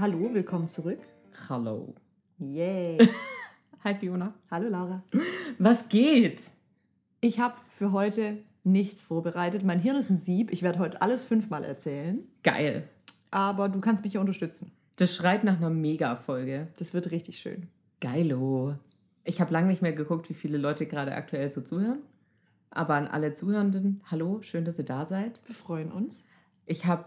Hallo, willkommen zurück. Hallo. Yay. Hi Fiona. Hallo Laura. Was geht? Ich habe für heute nichts vorbereitet. Mein Hirn ist ein Sieb. Ich werde heute alles fünfmal erzählen. Geil. Aber du kannst mich ja unterstützen. Das schreit nach einer Mega-Folge. Das wird richtig schön. Geilo. Ich habe lange nicht mehr geguckt, wie viele Leute gerade aktuell so zuhören. Aber an alle Zuhörenden, hallo, schön, dass ihr da seid. Wir freuen uns. Ich habe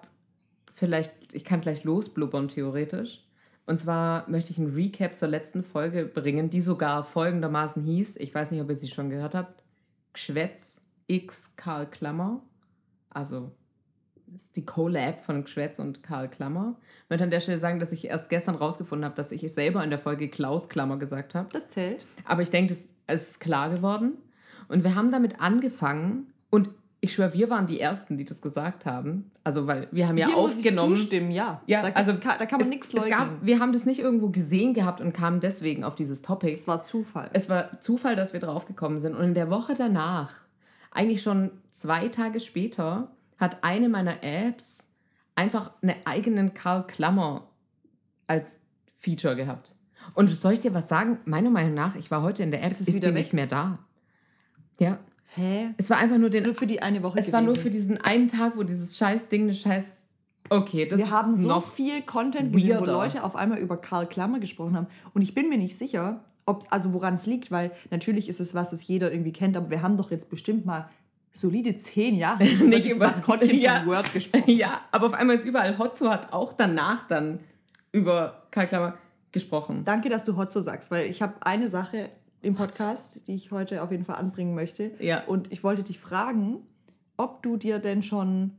vielleicht, ich kann gleich losblubbern theoretisch. Und zwar möchte ich ein Recap zur letzten Folge bringen, die sogar folgendermaßen hieß, ich weiß nicht, ob ihr sie schon gehört habt, Gschwätz X Karl Klammer. Also das ist die Collab von Gschwätz und Karl Klammer. Ich möchte an der Stelle sagen, dass ich erst gestern rausgefunden habe, dass ich es selber in der Folge Klaus Klammer gesagt habe. Das zählt. Aber ich denke, es ist klar geworden. Und wir haben damit angefangen und ich schwöre, wir waren die Ersten, die das gesagt haben. Also, weil wir haben ja Hier aufgenommen. Muss ich zustimmen, ja. Ja, da, also da kann man nichts leugnen. gab, Wir haben das nicht irgendwo gesehen gehabt und kamen deswegen auf dieses Topic. es war Zufall. Es war Zufall, dass wir draufgekommen sind. Und in der Woche danach, eigentlich schon zwei Tage später, hat eine meiner Apps einfach einen eigenen Karl Klammer als Feature gehabt. Und soll ich dir was sagen? Meiner Meinung nach, ich war heute in der App, Ist ist wieder sie weg? nicht mehr da. Ja, Hä? es war einfach nur den. Nur für die eine Woche es war nur gewesen. für diesen einen Tag, wo dieses scheiß Ding, das scheiß. Okay, das Wir ist haben so viel Content gesehen, wo. Leute auf einmal über Karl Klammer gesprochen haben. Und ich bin mir nicht sicher, ob, also woran es liegt, weil natürlich ist es was, das jeder irgendwie kennt, aber wir haben doch jetzt bestimmt mal solide zehn Jahre Nicht über- über das Maskottchen Ja. von Word gesprochen. Ja, aber auf einmal ist überall Hotzo hat auch danach dann über Karl Klammer gesprochen. Danke, dass du Hotzo sagst, weil ich habe eine Sache im Podcast, die ich heute auf jeden Fall anbringen möchte. Ja. Und ich wollte dich fragen, ob du dir denn schon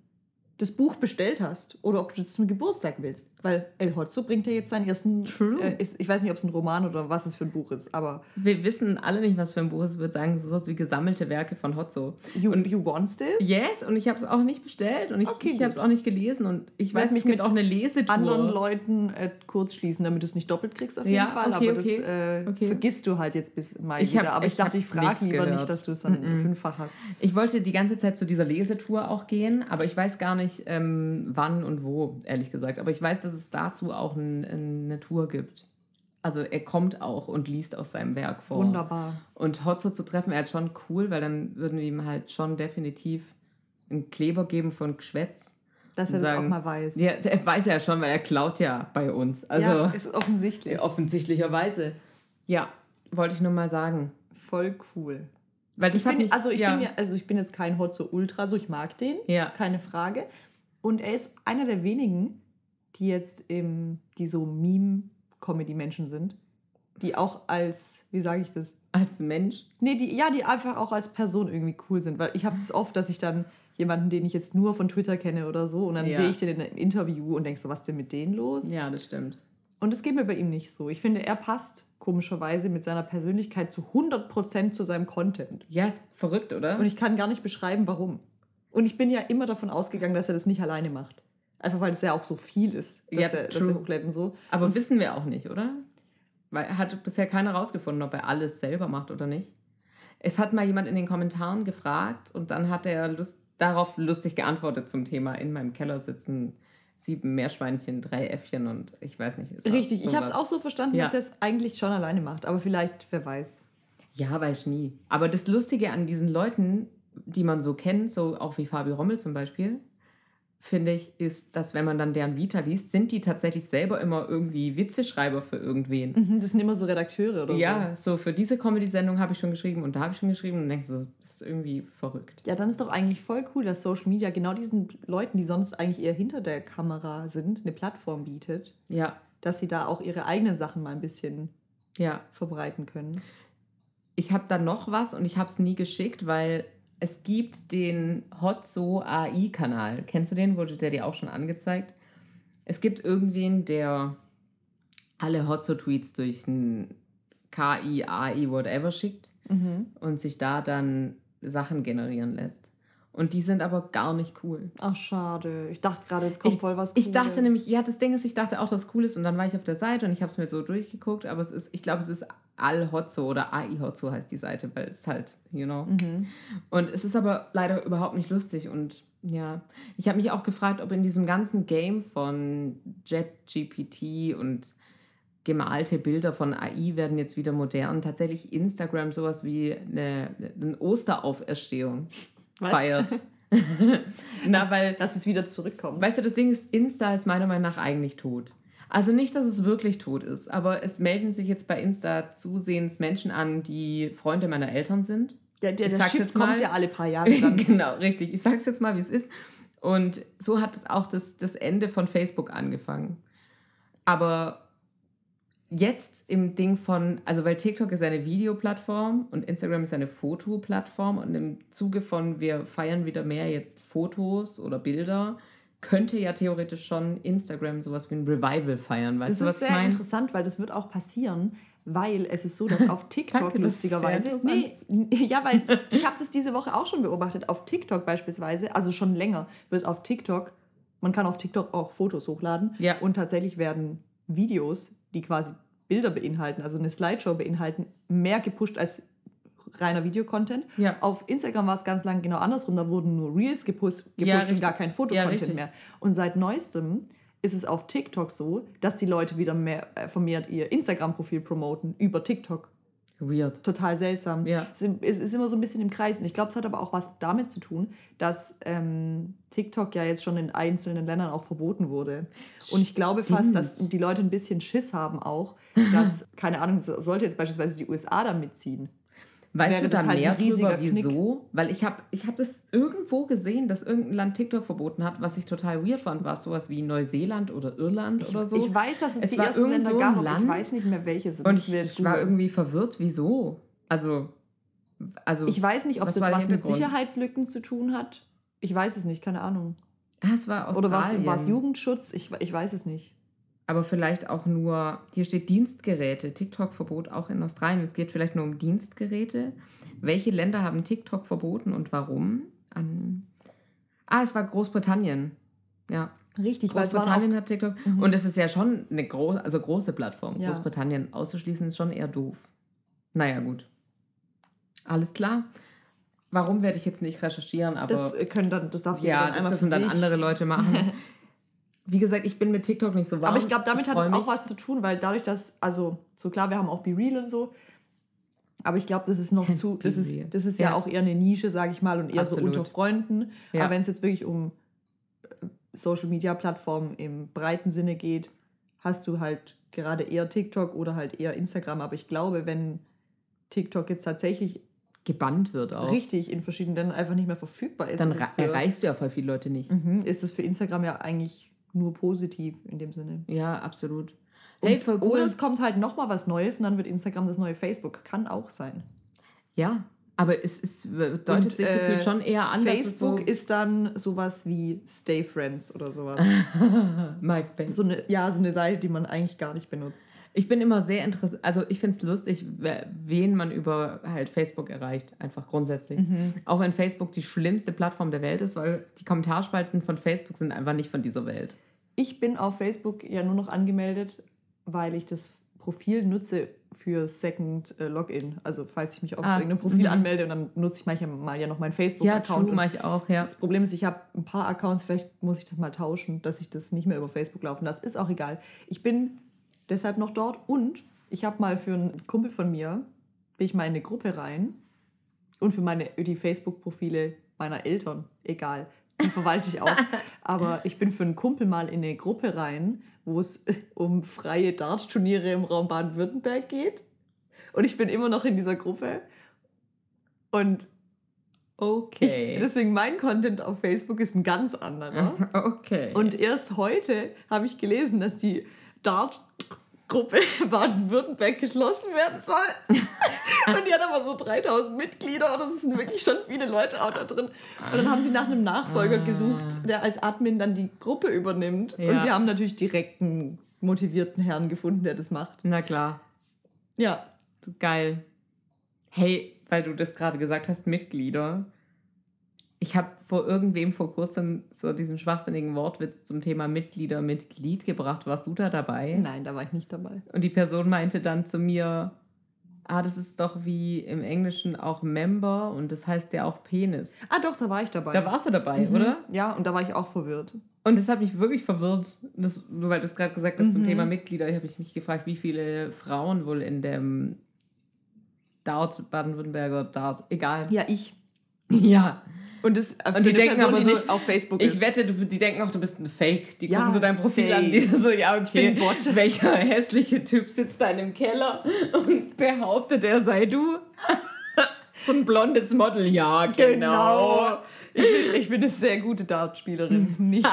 das Buch bestellt hast oder ob du das zum Geburtstag willst. Weil El Hotzo bringt ja jetzt seinen ersten. True. Äh, ist, ich weiß nicht, ob es ein Roman oder was es für ein Buch ist, aber Wir wissen alle nicht, was für ein Buch es ist. Ich würde sagen, sowas wie gesammelte Werke von Hotzo. You, Und- you wants this? Yes, und ich habe es auch nicht bestellt und ich, Okay, ich habe es auch nicht gelesen und ich weiß, mich gibt mit auch eine Lesetour. Anderen Leuten äh, kurz schließen, damit du es nicht doppelt kriegst auf jeden Ja, Fall. okay, aber okay. das äh, Okay. vergisst du halt jetzt bis Mai Ich hab- wieder. Aber ich, ich dachte, ich frage lieber gehört. nicht, dass du es dann Mm-mm. fünffach hast. Ich wollte die ganze Zeit zu dieser Lesetour auch gehen, aber ich weiß gar nicht, ähm, wann und wo, ehrlich gesagt. Aber ich weiß, dass es dazu auch ein, eine Tour gibt. Also er kommt auch und liest aus seinem Werk vor. Wunderbar. Und Hotzo zu treffen wäre halt schon cool, weil dann würden wir ihm halt schon definitiv einen Kleber geben von Geschwätz. Dass er Und das auch sagen, mal weiß. Ja, der weiß ja schon, weil er klaut ja bei uns. Also ja, ist offensichtlich. offensichtlicherweise. Ja, wollte ich nur mal sagen. Voll cool. Weil das Ich hat bin, mich, also, ich ja, bin ja, also ich bin jetzt kein Hotzo Ultra, so ich mag den, ja, keine Frage. Und er ist einer der wenigen, die jetzt im, die so Meme-Comedy-Menschen sind, die auch als, wie sage ich das? als Mensch. Nee, die, ja, die einfach auch als Person irgendwie cool sind. Weil ich habe es oft, dass ich dann jemanden, den ich jetzt nur von Twitter kenne oder so, und dann Ja. sehe ich den in einem Interview und denke so, was ist denn mit denen los? Ja, das stimmt. Und es geht mir bei ihm nicht so. Ich finde, er passt komischerweise mit seiner Persönlichkeit zu 100% zu seinem Content. Ja, ist verrückt, oder? Und ich kann gar nicht beschreiben, warum. Und ich bin ja immer davon ausgegangen, dass er das nicht alleine macht. Einfach weil es ja auch so viel ist, dass, Ja, er, dass er hochlädt und so. Aber wissen wir auch nicht, oder? Weil hat bisher keiner rausgefunden, ob er alles selber macht oder nicht. Es hat mal jemand in den Kommentaren gefragt und dann hat er Lust, darauf lustig geantwortet zum Thema in meinem Keller sitzen sieben Meerschweinchen, drei Äffchen und ich weiß nicht. Richtig, ich habe es auch so verstanden, Ja. dass er es eigentlich schon alleine macht. Aber vielleicht, wer weiß. Ja, weiß ich nie. Aber das Lustige an diesen Leuten, die man so kennt, so auch wie Fabi Rommel zum Beispiel, finde ich, ist, dass wenn man dann deren Vita liest, sind die tatsächlich selber immer irgendwie Witzeschreiber für irgendwen. Mhm, Das sind immer so Redakteure oder so. Ja, so für diese Comedy-Sendung habe ich schon geschrieben und da habe ich schon geschrieben und denke so, das ist irgendwie verrückt. Ja, dann ist doch eigentlich voll cool, dass Social Media genau diesen Leuten, die sonst eigentlich eher hinter der Kamera sind, eine Plattform bietet, Ja, dass sie da auch ihre eigenen Sachen mal ein bisschen ja. verbreiten können. Ich habe da noch was und ich habe es nie geschickt, weil es gibt den Hotzo AI-Kanal. Kennst du den? Wurde der dir auch schon angezeigt? Es gibt irgendwen, der alle Hotzo-Tweets durch ein KI, AI, whatever schickt Mhm. und sich da dann Sachen generieren lässt. Und die sind aber gar nicht cool. Ach, schade. Ich dachte gerade, jetzt kommt Ich, voll was ich dachte Cooles. nämlich, ja, das Ding ist, ich dachte auch, das cool ist und dann war ich auf der Seite und ich habe es mir so durchgeguckt, aber es ist, ich glaube, es ist Al-Hotzo oder AI-Hotzo heißt die Seite, weil es halt, you know. Mhm. Und es ist aber leider überhaupt nicht lustig und ja, ich habe mich auch gefragt, ob in diesem ganzen Game von JetGPT und gemalte Bilder von AI werden jetzt wieder modern, tatsächlich Instagram sowas wie eine, eine Osterauferstehung Was? feiert. Na, weil Dass es wieder zurückkommt. Weißt du, das Ding ist, Insta ist meiner Meinung nach eigentlich tot. Also nicht, dass es wirklich tot ist, aber es melden sich jetzt bei Insta zusehends Menschen an, die Freunde meiner Eltern sind. Der, der, der mal. kommt ja alle paar Jahre dann. genau, richtig. Ich sag's jetzt mal, wie es ist. Und so hat es auch das, das Ende von Facebook angefangen. Aber jetzt im Ding von, also weil TikTok ist eine Videoplattform und Instagram ist eine Fotoplattform und im Zuge von wir feiern wieder mehr jetzt Fotos oder Bilder, könnte ja theoretisch schon Instagram sowas wie ein Revival feiern. Weißt Das du, ist was ich sehr meine? interessant, weil das wird auch passieren, weil es ist so, dass auf TikTok Danke, ist lustigerweise. Nee, ja, weil das, ich habe das diese Woche auch schon beobachtet. Auf TikTok beispielsweise, also schon länger, wird auf TikTok, man kann auf TikTok auch Fotos hochladen Ja. und tatsächlich werden Videos, die quasi Bilder beinhalten, also eine Slideshow beinhalten, mehr gepusht als reiner Videocontent. Ja. Auf Instagram war es ganz lang genau andersrum. Da wurden nur Reels gepusht, gepusht Ja, und gar kein Ja, Fotocontent richtig. mehr. Und seit neuestem ist es auf TikTok so, dass die Leute wieder mehr äh, vermehrt ihr Instagram-Profil promoten über TikTok. Weird. Total seltsam. Ja. Es ist- es ist immer so ein bisschen im Kreis. Und ich glaube, es hat aber auch was damit zu tun, dass ähm, TikTok ja jetzt schon in einzelnen Ländern auch verboten wurde. Und ich glaube fast, dass Stimmt. die Leute ein bisschen Schiss haben auch, dass, keine Ahnung, so- sollte jetzt beispielsweise die USA da mitziehen. Weißt du da halt mehr drüber, Knick. wieso? Weil ich habe ich hab das irgendwo gesehen, dass irgendein Land TikTok verboten hat, was ich total weird fand. War es sowas wie Neuseeland oder Irland oder so? Ich weiß, dass es, Es die war ersten Länder so gab, Land. ich weiß nicht mehr, welche sind. Und ich, ich war irgendwie verwirrt, wieso? Also, also Ich weiß nicht, ob es jetzt was mit? Sicherheitslücken zu tun hat. Ich weiß es nicht, keine Ahnung. ah, es war Oder Australien. war es Jugendschutz? Ich, ich weiß es nicht. Aber vielleicht auch nur, hier steht Dienstgeräte, TikTok-Verbot auch in Australien. Es geht vielleicht nur um Dienstgeräte. Welche Länder haben TikTok verboten und warum? An, ah, es war Großbritannien. Ja, Richtig, weil Großbritannien hat TikTok. Mhm. Und es ist ja schon eine gro also große Plattform. Ja. Großbritannien auszuschließen ist schon eher doof. Naja, gut. Alles klar. Warum werde ich jetzt nicht recherchieren, aber das können dann, das darf jeder ja, das dürfen dann andere Leute machen. Wie gesagt, ich bin mit TikTok nicht so warm. Aber ich glaube, damit hat freu es auch was zu tun, weil dadurch, dass, also, so klar, wir haben auch Be Real und so, aber ich glaube, das ist noch zu, das ist, das ist ja. Ja. auch eher eine Nische, sage ich mal, und eher Absolut. so unter Freunden. Ja. Aber wenn es jetzt wirklich um äh, Social Media Plattformen im breiten Sinne geht, hast du halt gerade eher TikTok oder halt eher Instagram. Aber ich glaube, wenn TikTok jetzt tatsächlich gebannt wird auch. richtig in verschiedenen Ländern einfach nicht mehr verfügbar ist, Dann ist, für, erreichst du ja voll viele Leute nicht. Mhm, ist es für Instagram ja eigentlich nur positiv in dem Sinne. Ja, absolut. Hey, voll cool. Oder es kommt halt nochmal was Neues und dann wird Instagram das neue Facebook. Kann auch sein. Ja, aber es, es deutet Und, sich äh, gefühlt schon eher an, Facebook es ist dann sowas wie Stay Friends oder sowas. so MySpace. so eine, ja, so eine Seite, die man eigentlich gar nicht benutzt. Ich bin immer sehr interessiert, also ich finde es lustig, wen man über halt Facebook erreicht, einfach grundsätzlich. Mhm. Auch wenn Facebook die schlimmste Plattform der Welt ist, weil die Kommentarspalten von Facebook sind einfach nicht von dieser Welt. Ich bin auf Facebook ja nur noch angemeldet, weil ich das Profil nutze für Second äh, Login. Also falls ich mich auf Ah, irgendein Profil mhm. anmelde und dann nutze ich manchmal ja noch meinen Ja, Facebook-Account. und mache ich auch, ja. Das Problem ist, ich habe ein paar Accounts, vielleicht muss ich das mal tauschen, dass ich das nicht mehr über Facebook laufen lasse. Ist auch egal. Ich bin deshalb noch dort und ich habe mal für einen Kumpel von mir, bin ich mal in eine Gruppe rein und für meine, die Facebook-Profile meiner Eltern, egal, die verwalte ich auch. Aber ich bin für einen Kumpel mal in eine Gruppe rein, wo es um freie Dart-Turniere im Raum Baden-Württemberg geht. Und ich bin immer noch in dieser Gruppe. Und Okay. ich, deswegen mein Content auf Facebook ist ein ganz anderer. okay. Und erst heute habe ich gelesen, dass die Dart-Gruppe Baden-Württemberg geschlossen werden soll. Und die hat aber so 3000 Mitglieder und es sind wirklich schon viele Leute auch da drin. Und dann haben sie nach einem Nachfolger Ah. gesucht, der als Admin dann die Gruppe übernimmt. Und Ja. sie haben natürlich direkt einen motivierten Herrn gefunden, der das macht. Na klar. Ja, Geil. Hey, weil du das gerade gesagt hast, Mitglieder. Ich habe vor irgendwem vor kurzem so diesen schwachsinnigen Wortwitz zum Thema Mitglieder mit Glied gebracht. Warst du da dabei? Nein, da war ich nicht dabei. Und die Person meinte dann zu mir, ah, das ist doch wie im Englischen auch Member und das heißt ja auch Penis. Ah, doch, da war ich dabei. Da warst du dabei, Mhm. oder? Ja, und da war ich auch verwirrt. Und das hat mich wirklich verwirrt, das, nur weil du es gerade gesagt hast zum Mhm. Thema Mitglieder. Ich habe mich gefragt, wie viele Frauen wohl in dem Dart, Baden-Württemberger Dart, egal. Ja, ich. Ja. Und, das, äh, Und die denken Person, aber die so, nicht auf Facebook Ich ist. wette, du, die denken auch, du bist ein Fake. Die Ja, gucken so dein Profil safe. an, die so, ja, okay, welcher hässliche Typ sitzt da in dem Keller und behauptet, er sei du? so ein blondes Model, ja, genau. Genau. Ich bin, ich bin eine sehr gute Dartspielerin. Nicht.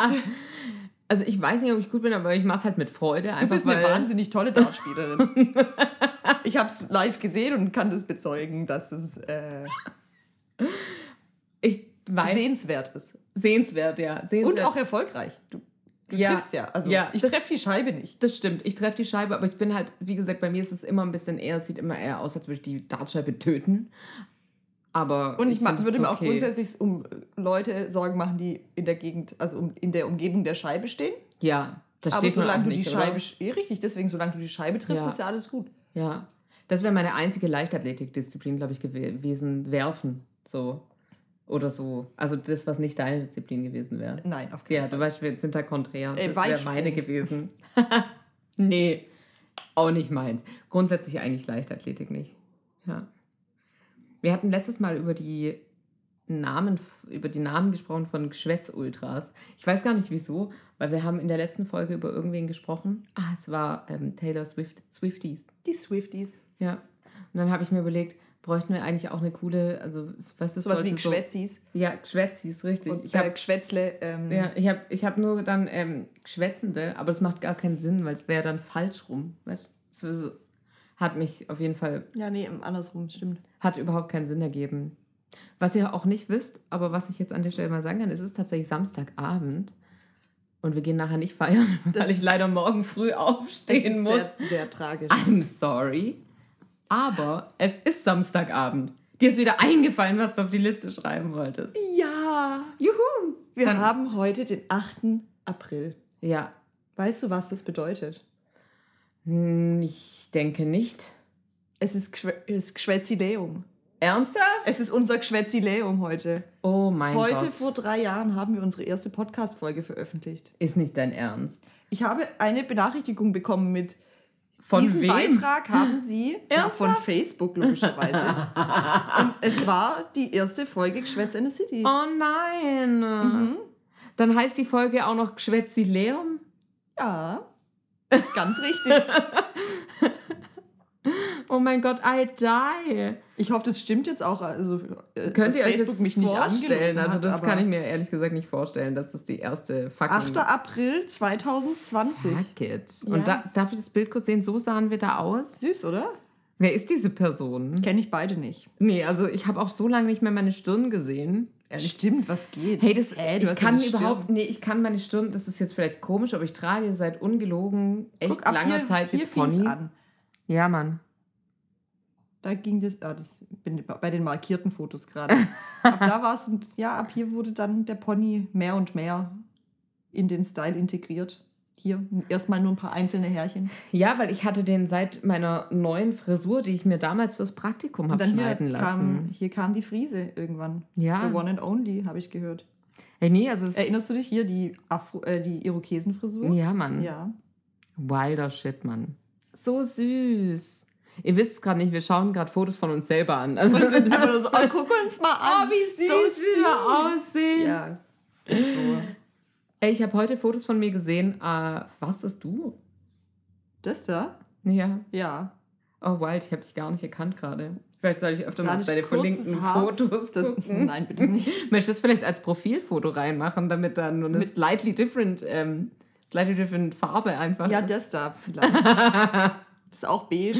Also ich weiß nicht, ob ich gut bin, aber ich mache es halt mit Freude. Du Einfach bist eine wahnsinnig tolle Dartspielerin. ich habe es live gesehen und kann das bezeugen, dass es äh, ich weiß, sehenswert ist. sehenswert, ja. Sehenswert. Und auch erfolgreich. Du, du Ja. triffst ja. Also Ja, ich treffe die Scheibe nicht. Das stimmt. Ich treffe die Scheibe, aber ich bin halt, wie gesagt, bei mir ist es immer ein bisschen eher, es sieht immer eher aus, als würde ich die Dartscheibe töten. Aber Und ich, es würde mir auch okay. grundsätzlich um Leute Sorgen machen, die in der Gegend, also um, in der Umgebung der Scheibe stehen. Ja, das Aber steht auch solange du die nicht, Scheibe, oder? richtig, deswegen, solange du die Scheibe triffst, Ja. ist ja alles gut. Ja, das wäre meine einzige Leichtathletikdisziplin, glaube ich, gew- gewesen. Werfen, so. Oder so. Also das, was nicht deine Disziplin gewesen wäre. Nein, auf keinen Ja, du weißt, wir sind da konträr. Ey, Das wäre meine gewesen. nee, auch nicht meins. Grundsätzlich eigentlich Leichtathletik nicht. Ja. Wir hatten letztes Mal über die Namen, über die Namen gesprochen von Geschwätz-Ultras. Ich weiß gar nicht wieso, weil wir haben in der letzten Folge über irgendwen gesprochen. Ah, es war ähm, Taylor Swift, Swifties. Die Swifties. Ja. Und dann habe ich mir überlegt, bräuchten wir eigentlich auch eine coole, also was ist Sowas wie sollte so- Geschwätzis. Ja, Geschwätzis, richtig. Und ich habe äh, Geschwätzle. Ähm, ja, ich habe ich hab nur dann ähm, Geschwätzende, aber das macht gar keinen Sinn, weil es wäre dann falsch rum. Weißt du? So- Hat mich auf jeden Fall, ja, nee, andersrum, stimmt. hat überhaupt keinen Sinn ergeben. Was ihr auch nicht wisst, aber was ich jetzt an der Stelle mal sagen kann, es ist tatsächlich Samstagabend und wir gehen nachher nicht feiern, Das weil ich leider morgen früh aufstehen ist muss. sehr, sehr tragisch. I'm sorry. Aber es ist Samstagabend. Dir ist wieder eingefallen, was du auf die Liste schreiben wolltest. Ja, Juhu! wir Dann- haben heute den 8. April. Ja, Weißt du, was das bedeutet? Hm, ich denke nicht. Es ist, es ist Geschwätzileum. Ernsthaft? Es ist unser Geschwätzileum heute. Oh mein heute Gott. vor drei Jahren haben wir unsere erste Podcast-Folge veröffentlicht. Ist nicht dein Ernst. Ich habe eine Benachrichtigung bekommen mit Von diesen wem? Beitrag haben Sie ja, von? Facebook logischerweise. Und es war die erste Folge Geschwätz in the City. Oh nein. Mhm. Dann heißt die Folge auch noch Geschwätzileum. Ja, ganz richtig. Oh mein Gott, I die. Ich hoffe, das stimmt jetzt auch. Also, äh, Könnt ihr euch das vorstellen? angelogen Also hat, das aber kann ich mir ehrlich gesagt nicht vorstellen, dass das die erste fucking... 8. April 2020. Fuck it. Ja. Und da, darf ich das Bild kurz sehen? So sahen wir da aus. Süß, oder? Wer ist diese Person? Kenne ich beide nicht. Nee, also ich habe auch so lange nicht mehr meine Stirn gesehen. Ehrlich Stimmt, was geht? Hey, das, du ich kann überhaupt, nee, ich kann meine Stirn, das ist jetzt vielleicht komisch, aber ich trage seit ungelogen echt Guck, langer hier, Zeit hier jetzt Pony. an. Ja, Mann. Da ging das, ah, das bin bei den markierten Fotos gerade. ab da war es, ja, ab hier wurde dann der Pony mehr und mehr in den Style integriert. Hier erstmal nur ein paar einzelne Härchen. Ja, weil ich hatte den seit meiner neuen Frisur, die ich mir damals fürs Praktikum habe dann hier schneiden kam, lassen. hier kam die Friese irgendwann. Ja. The one and only, habe ich gehört. Hey, nee, also Erinnerst du dich hier, die, Afro, äh, die Irokesenfrisur? Ja, Mann. Ja. Wilder Shit, Mann. So süß. Ihr wisst es gerade nicht, wir schauen gerade Fotos von uns selber an. Also, Und sind einfach nur so, oh, guck uns mal oh, an. wie süß, So wie wir aussehen. Ja. Ist so. Ey, ich habe heute Fotos von mir gesehen. Äh, was ist du? Das da? Ja. Ja. Oh, Wild, ich habe dich gar nicht erkannt gerade. Vielleicht soll ich öfter mal deine kurzes verlinkten Haar. Fotos Das, gucken. nein, bitte nicht. Möchtest du das vielleicht als Profilfoto reinmachen, damit dann nur eine Mit- slightly different, ähm, slightly different Farbe einfach Ja, ist? das da vielleicht. Das ist auch beige.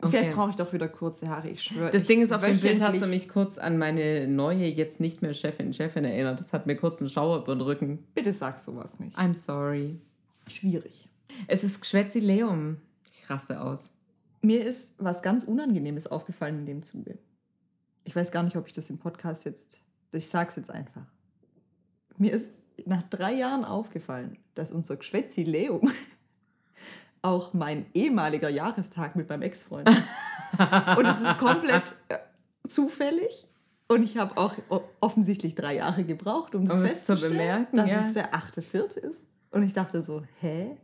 Okay. Vielleicht brauche ich doch wieder kurze Haare, ich schwöre. Das Ding ist, auf dem Bild hast du mich kurz an meine neue, jetzt nicht mehr Chefin, Chefin erinnert. Das hat mir kurz einen Schauer über den Rücken. Bitte sag sowas nicht. I'm sorry. Schwierig. Es ist Geschwätzileum. Ich raste aus. Mir ist was ganz Unangenehmes aufgefallen in dem Zuge. Ich weiß gar nicht, ob ich das im Podcast jetzt Ich sag's jetzt einfach. Mir ist nach drei Jahren aufgefallen, dass unser Geschwätzileum auch mein ehemaliger Jahrestag mit meinem Ex-Freund ist. Und es ist komplett äh, zufällig. Und ich habe auch offensichtlich drei Jahre gebraucht, um das Um es zu festzustellen, bemerken, dass ja. es der achte Vierte ist. Und ich dachte so, hä?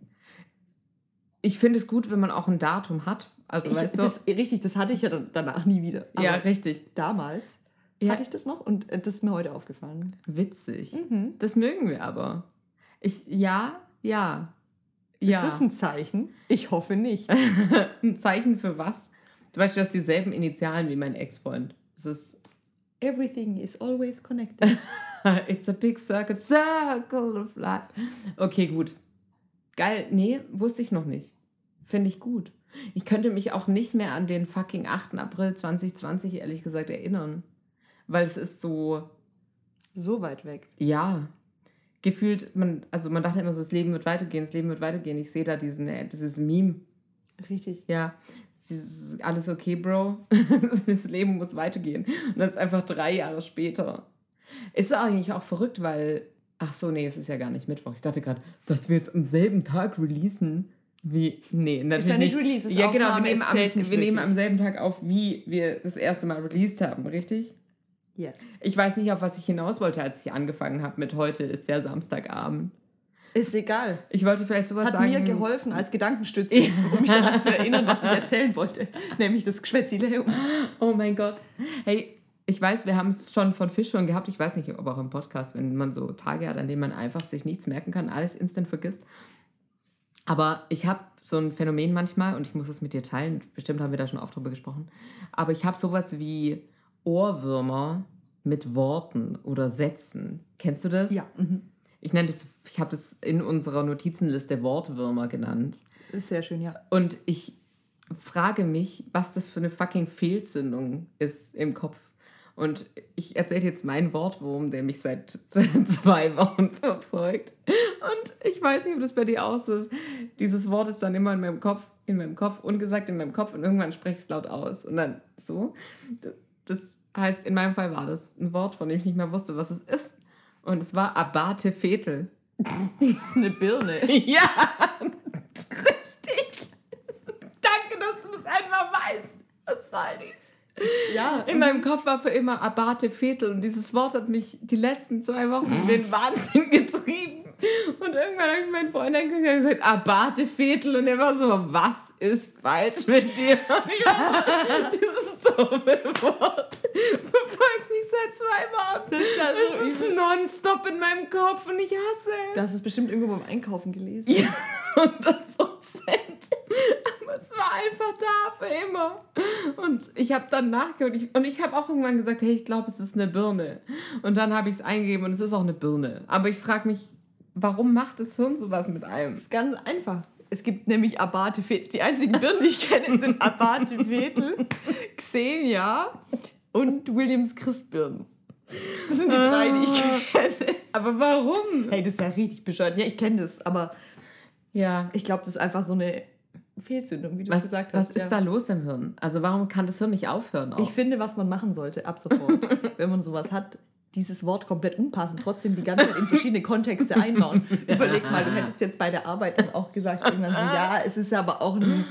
Ich finde es gut, wenn man auch ein Datum hat. Also, Ich, weißt du? das, richtig, das hatte ich ja danach nie wieder. Aber ja, richtig. damals Ja. hatte ich das noch und äh, das ist mir heute aufgefallen. Witzig. Mhm. Das mögen wir aber. Ich, ja, ja. Ja. Ist das ein Zeichen? Ich hoffe nicht. ein Zeichen für was? Du weißt, du hast dieselben Initialen wie mein Ex-Freund. Es ist Everything is always connected. It's a big circle, circle of life. Okay, gut. Geil. Nee, wusste ich noch nicht. Finde ich gut. Ich könnte mich auch nicht mehr an den fucking 8. April 2020 ehrlich gesagt erinnern. Weil es ist so, so weit weg. ja, gefühlt, man, also man dachte immer so, das Leben wird weitergehen, das Leben wird weitergehen. Ich sehe da diesen, äh, dieses Meme. Richtig. Ja, es ist alles okay, Bro. das Leben muss weitergehen. Und das ist einfach drei Jahre später. Ist eigentlich auch verrückt, weil. Ach so, nee, es ist ja gar nicht Mittwoch. Ich dachte gerade, dass wir jetzt am selben Tag releasen. Wie? Nee, natürlich ja nicht Release, ist Ja, genau, wir, Aufnahme, nehmen am, wir nehmen am selben Tag auf, wie wir das erste Mal released haben, richtig? Yes. Ich weiß nicht, auf was ich hinaus wollte, als ich angefangen habe mit heute ist ja Samstagabend. Ist egal. Ich wollte vielleicht sowas Hat sagen. mir geholfen als Gedankenstütze, Ja. um mich daran zu erinnern, was ich erzählen wollte. Nämlich das Geschwätzileum. Oh mein Gott. Hey, ich weiß, wir haben es schon von Fischhorn gehabt. Ich weiß nicht, ob auch im Podcast, wenn man so Tage hat, an denen man einfach sich nichts merken kann, alles instant vergisst. Aber ich habe so ein Phänomen manchmal und ich muss es mit dir teilen. Bestimmt haben wir da schon oft drüber gesprochen. Aber ich habe sowas wie Ohrwürmer mit Worten oder Sätzen. Kennst du das? Ja. Mhm. Ich nenne das, ich habe das in unserer Notizenliste Wortwürmer genannt. Ist sehr schön, ja. Und ich frage mich, was das für eine fucking Fehlzündung ist im Kopf. Und ich erzähle jetzt meinen Wortwurm, der mich seit zwei Wochen verfolgt. Und ich weiß nicht, ob das bei dir auch so ist. Dieses Wort ist dann immer in meinem Kopf, in meinem Kopf, ungesagt in meinem Kopf und irgendwann spreche ich es laut aus. Und dann so. Das heißt, in meinem Fall war das ein Wort, von dem ich nicht mehr wusste, was es ist. Und es war Abate Fetel. Das ist eine Birne. Ja, richtig. Danke, dass du das einfach weißt. Was soll dies? Ja. In meinem Kopf war für immer Abate Fetel und dieses Wort hat mich die letzten zwei Wochen in den Wahnsinn getrieben. Und irgendwann habe ich meinen Freund angeguckt und gesagt, Abate Fetel und er war so, was ist falsch mit dir? Und ich war so, dieses dumme Wort verfolgt mich seit zwei Wochen. Das so Es ist nonstop in meinem Kopf und ich hasse es. Das ist bestimmt irgendwo beim Einkaufen gelesen. Ja, 100 Prozent. Aber es war einfach da für immer. Und ich habe dann nachgehört ich, und ich habe auch irgendwann gesagt, hey, ich glaube, es ist eine Birne. Und dann habe ich es eingegeben und es ist auch eine Birne. Aber ich frage mich, warum macht das Hirn sowas mit einem? Das ist ganz einfach. Es gibt nämlich Abate Fetel. Die einzigen Birnen, die ich kenne, sind Abate Fetel, Xenia und Williams Christbirnen. Das sind die drei, die ich kenne. Aber warum? Hey, das ist ja richtig bescheuert. Ja, ich kenne das, aber Ja. ich glaube, das ist einfach so eine Fehlzündung, wie du Was, gesagt was hast. ist da los im Hirn? Also warum kann das Hirn nicht aufhören? Auch? Ich finde, was man machen sollte, ab sofort, wenn man sowas hat, dieses Wort komplett umpassen, trotzdem die ganze Zeit in verschiedene Kontexte einbauen. Überleg mal, du hättest jetzt bei der Arbeit dann auch gesagt, irgendwann so, ja, es ist aber auch ein